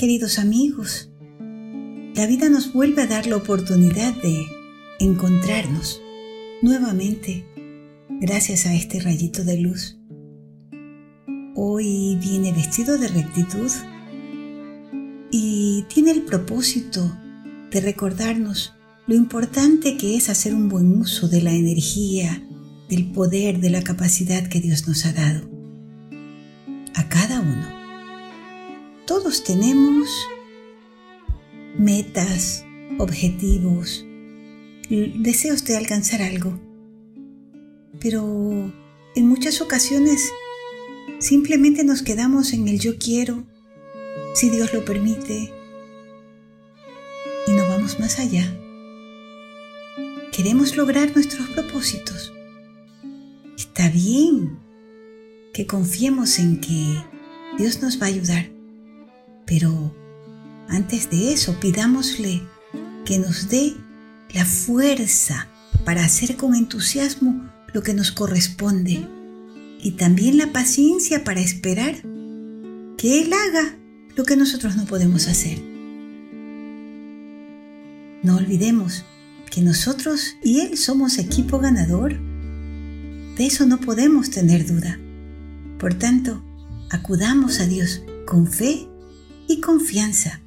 queridos amigos, la vida nos vuelve a dar la oportunidad de encontrarnos nuevamente gracias a este rayito de luz. Hoy viene vestido de rectitud y tiene el propósito de recordarnos lo importante que es hacer un buen uso de la energía, del poder, de la capacidad que Dios nos ha dado. A cada uno. Todos tenemos metas, objetivos, deseos de alcanzar algo. Pero en muchas ocasiones simplemente nos quedamos en el yo quiero, si Dios lo permite, y no vamos más allá. Queremos lograr nuestros propósitos. Está bien que confiemos en que Dios nos va a ayudar, pero antes de eso pidámosle que nos dé la fuerza para hacer con entusiasmo lo que nos corresponde y también la paciencia para esperar que Él haga lo que nosotros no podemos hacer. No olvidemos que nosotros y Él somos equipo ganador. De eso no podemos tener duda. Por tanto, acudamos a Dios con fe y confianza.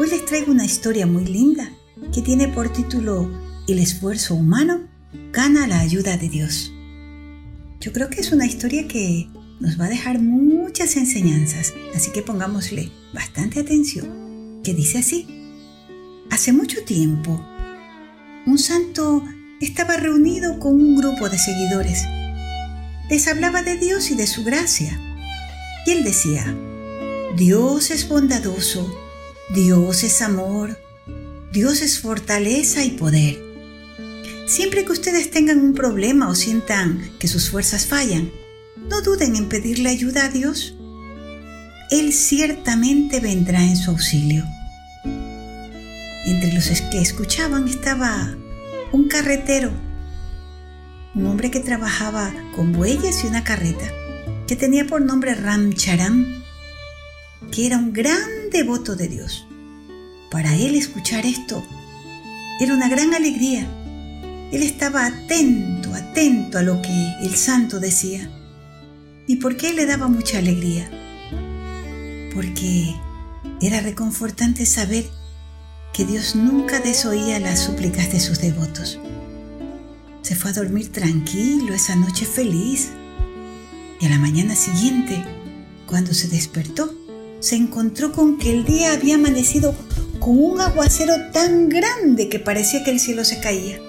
Hoy les traigo una historia muy linda que tiene por título El esfuerzo humano gana la ayuda de Dios. Yo creo que es una historia que nos va a dejar muchas enseñanzas, así que pongámosle bastante atención, que dice así. Hace mucho tiempo, un santo estaba reunido con un grupo de seguidores. Les hablaba de Dios y de su gracia. Y él decía, Dios es bondadoso, Dios es amor, Dios es fortaleza y poder. Siempre que ustedes tengan un problema o sientan que sus fuerzas fallan, no duden en pedirle ayuda a Dios. Él ciertamente vendrá en su auxilio. Entre los que escuchaban estaba un carretero, un hombre que trabajaba con bueyes y una carreta, que tenía por nombre Ram Charam, que era un gran devoto de Dios. Para él escuchar esto era una gran alegría. Él estaba atento, atento a lo que el santo decía. ¿Y por qué le daba mucha alegría? Porque era reconfortante saber que Dios nunca desoía las súplicas de sus devotos. Se fue a dormir tranquilo esa noche feliz y a la mañana siguiente, cuando se despertó, se encontró con que el día había amanecido con un aguacero tan grande que parecía que el cielo se caía.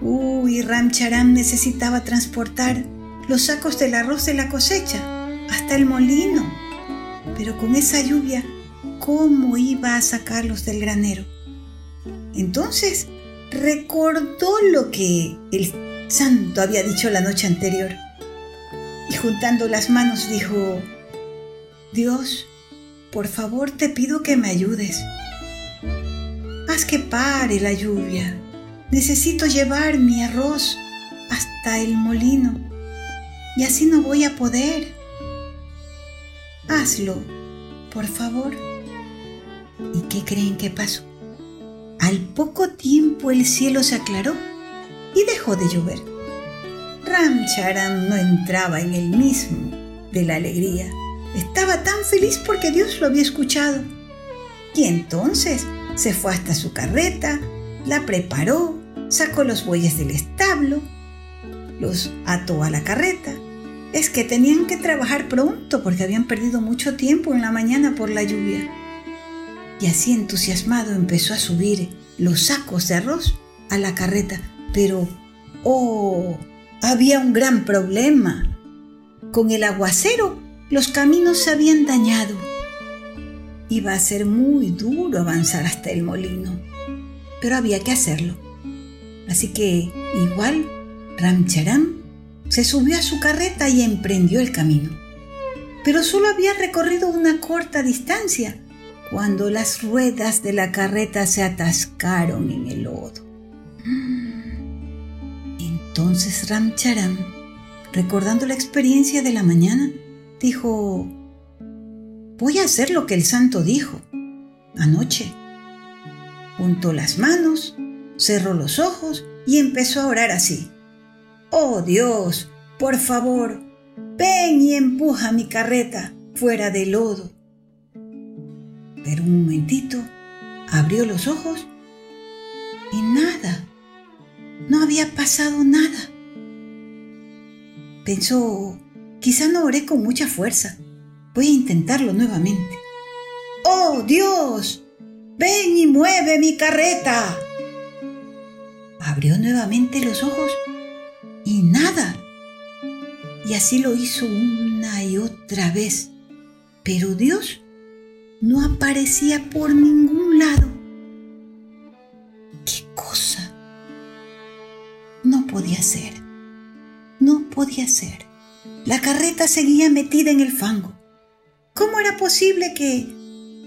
Uy, Ramcharam necesitaba transportar los sacos del arroz de la cosecha hasta el molino, pero con esa lluvia cómo iba a sacarlos del granero. Entonces recordó lo que el santo había dicho la noche anterior y juntando las manos dijo, Dios, por favor te pido que me ayudes. Haz que pare la lluvia. Necesito llevar mi arroz hasta el molino y así no voy a poder. Hazlo, por favor. ¿Y qué creen que pasó? Al poco tiempo el cielo se aclaró y dejó de llover. Ramcharan no entraba en el mismo de la alegría. Estaba tan feliz porque Dios lo había escuchado. Y entonces se fue hasta su carreta, la preparó, sacó los bueyes del establo, los ató a la carreta. Es que tenían que trabajar pronto porque habían perdido mucho tiempo en la mañana por la lluvia y así entusiasmado empezó a subir los sacos de arroz a la carreta. Pero, oh, había un gran problema. Con el aguacero los caminos se habían dañado. Iba a ser muy duro avanzar hasta el molino, pero había que hacerlo. Así que, igual, Ramcharam se subió a su carreta y emprendió el camino. Pero solo había recorrido una corta distancia cuando las ruedas de la carreta se atascaron en el lodo. Entonces Ramcharam, recordando la experiencia de la mañana, dijo, voy a hacer lo que el santo dijo. Anoche juntó las manos, cerró los ojos y empezó a orar así. Oh Dios, por favor, ven y empuja mi carreta fuera del lodo. Pero un momentito abrió los ojos y nada, no había pasado nada. Pensó, quizá no oré con mucha fuerza. Voy a intentarlo nuevamente. ¡Oh, Dios! ¡Ven y mueve mi carreta! Abrió nuevamente los ojos y nada. Y así lo hizo una y otra vez. Pero Dios no aparecía por ningún lado. ¿Qué cosa? No podía ser. No podía ser. La carreta seguía metida en el fango. ¿Cómo era posible que,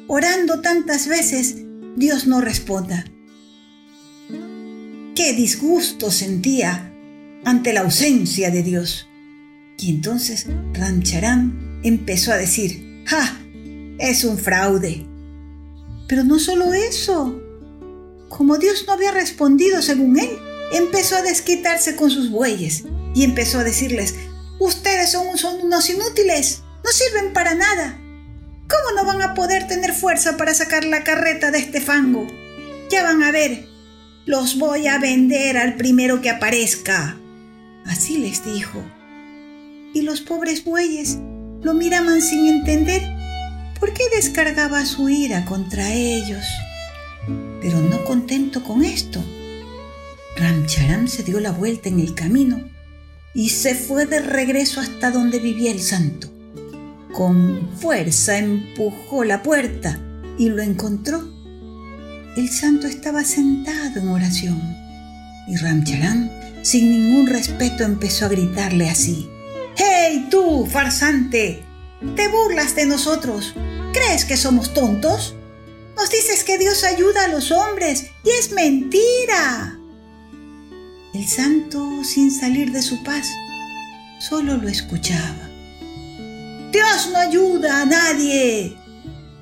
orando tantas veces, Dios no responda? Qué disgusto sentía ante la ausencia de Dios. Y entonces Ramcharam empezó a decir, ¡Ja! Es un fraude. Pero no solo eso. Como Dios no había respondido según él, empezó a desquitarse con sus bueyes y empezó a decirles, ustedes son, son unos inútiles, no sirven para nada. ¿Cómo no van a poder tener fuerza para sacar la carreta de este fango? Ya van a ver, los voy a vender al primero que aparezca. Así les dijo. Y los pobres bueyes lo miraban sin entender por qué descargaba su ira contra ellos. Pero no contento con esto, Ramcharam se dio la vuelta en el camino y se fue de regreso hasta donde vivía el santo. Con fuerza empujó la puerta y lo encontró. El santo estaba sentado en oración y Ramcharam, sin ningún respeto, empezó a gritarle así. ¡Hey tú, farsante! ¿Te burlas de nosotros? ¿Crees que somos tontos? Nos dices que Dios ayuda a los hombres y es mentira. El santo, sin salir de su paz, solo lo escuchaba. Dios no ayuda a nadie.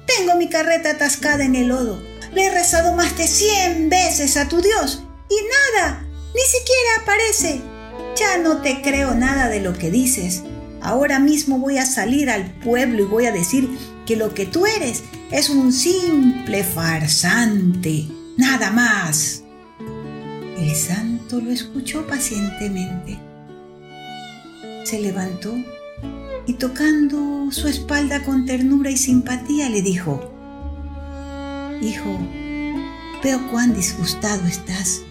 Tengo mi carreta atascada en el lodo. Le he rezado más de cien veces a tu Dios y nada, ni siquiera aparece. Ya no te creo nada de lo que dices. Ahora mismo voy a salir al pueblo y voy a decir que lo que tú eres es un simple farsante, nada más. El santo lo escuchó pacientemente. Se levantó y tocando su espalda con ternura y simpatía le dijo, Hijo, veo cuán disgustado estás,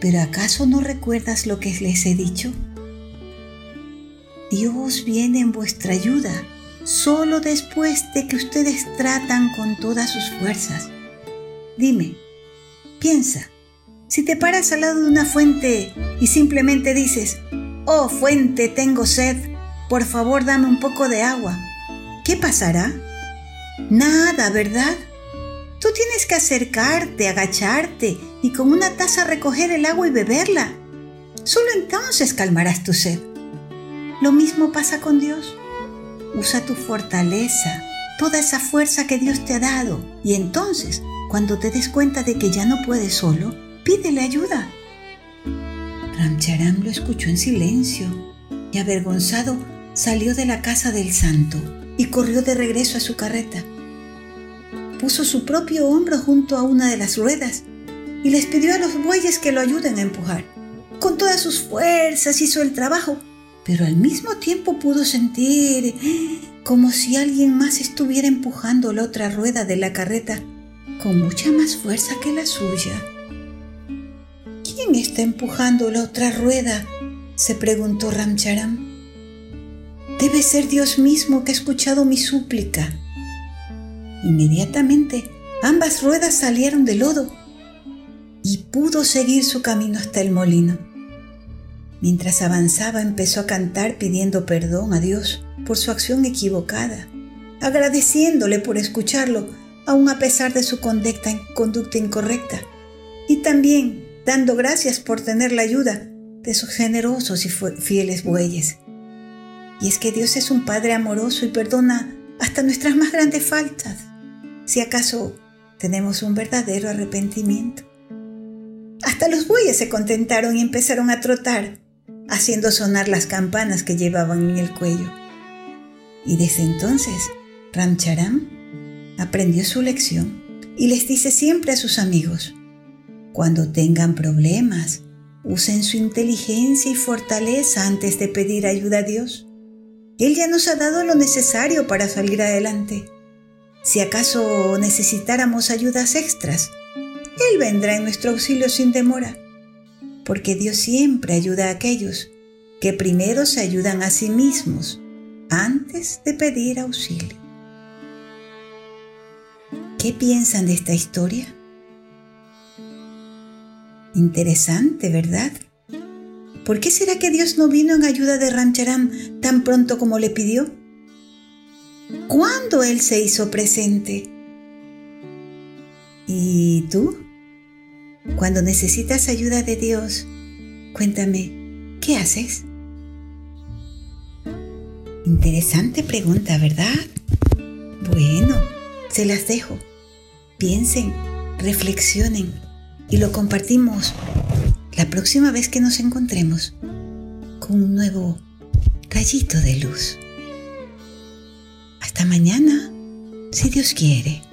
pero ¿acaso no recuerdas lo que les he dicho? Dios viene en vuestra ayuda solo después de que ustedes tratan con todas sus fuerzas. Dime, piensa, si te paras al lado de una fuente y simplemente dices, oh fuente, tengo sed, por favor dame un poco de agua, ¿qué pasará? Nada, ¿verdad? Tú tienes que acercarte, agacharte y con una taza recoger el agua y beberla. Solo entonces calmarás tu sed. Lo mismo pasa con Dios. Usa tu fortaleza, toda esa fuerza que Dios te ha dado y entonces, cuando te des cuenta de que ya no puedes solo, pídele ayuda. Ramcharam lo escuchó en silencio y avergonzado salió de la casa del santo y corrió de regreso a su carreta. Puso su propio hombro junto a una de las ruedas y les pidió a los bueyes que lo ayuden a empujar. Con todas sus fuerzas hizo el trabajo, pero al mismo tiempo pudo sentir como si alguien más estuviera empujando la otra rueda de la carreta con mucha más fuerza que la suya. ¿Quién está empujando la otra rueda? se preguntó Ramcharam. Debe ser Dios mismo que ha escuchado mi súplica. Inmediatamente ambas ruedas salieron del lodo y pudo seguir su camino hasta el molino. Mientras avanzaba empezó a cantar pidiendo perdón a Dios por su acción equivocada, agradeciéndole por escucharlo aun a pesar de su conducta, conducta incorrecta, y también dando gracias por tener la ayuda de sus generosos y fieles bueyes. Y es que Dios es un Padre amoroso y perdona hasta nuestras más grandes faltas, si acaso tenemos un verdadero arrepentimiento. Hasta los bueyes se contentaron y empezaron a trotar, haciendo sonar las campanas que llevaban en el cuello. Y desde entonces, Ramcharam aprendió su lección y les dice siempre a sus amigos, cuando tengan problemas, usen su inteligencia y fortaleza antes de pedir ayuda a Dios. Él ya nos ha dado lo necesario para salir adelante. Si acaso necesitáramos ayudas extras, Él vendrá en nuestro auxilio sin demora, porque Dios siempre ayuda a aquellos que primero se ayudan a sí mismos antes de pedir auxilio. ¿Qué piensan de esta historia? Interesante, ¿verdad? ¿Por qué será que Dios no vino en ayuda de Ramcharam tan pronto como le pidió? ¿Cuándo Él se hizo presente? ¿Y tú? Cuando necesitas ayuda de Dios, cuéntame, ¿qué haces? Interesante pregunta, ¿verdad? Bueno, se las dejo. Piensen, reflexionen y lo compartimos la próxima vez que nos encontremos con un nuevo rayito de luz. Hasta mañana, si Dios quiere.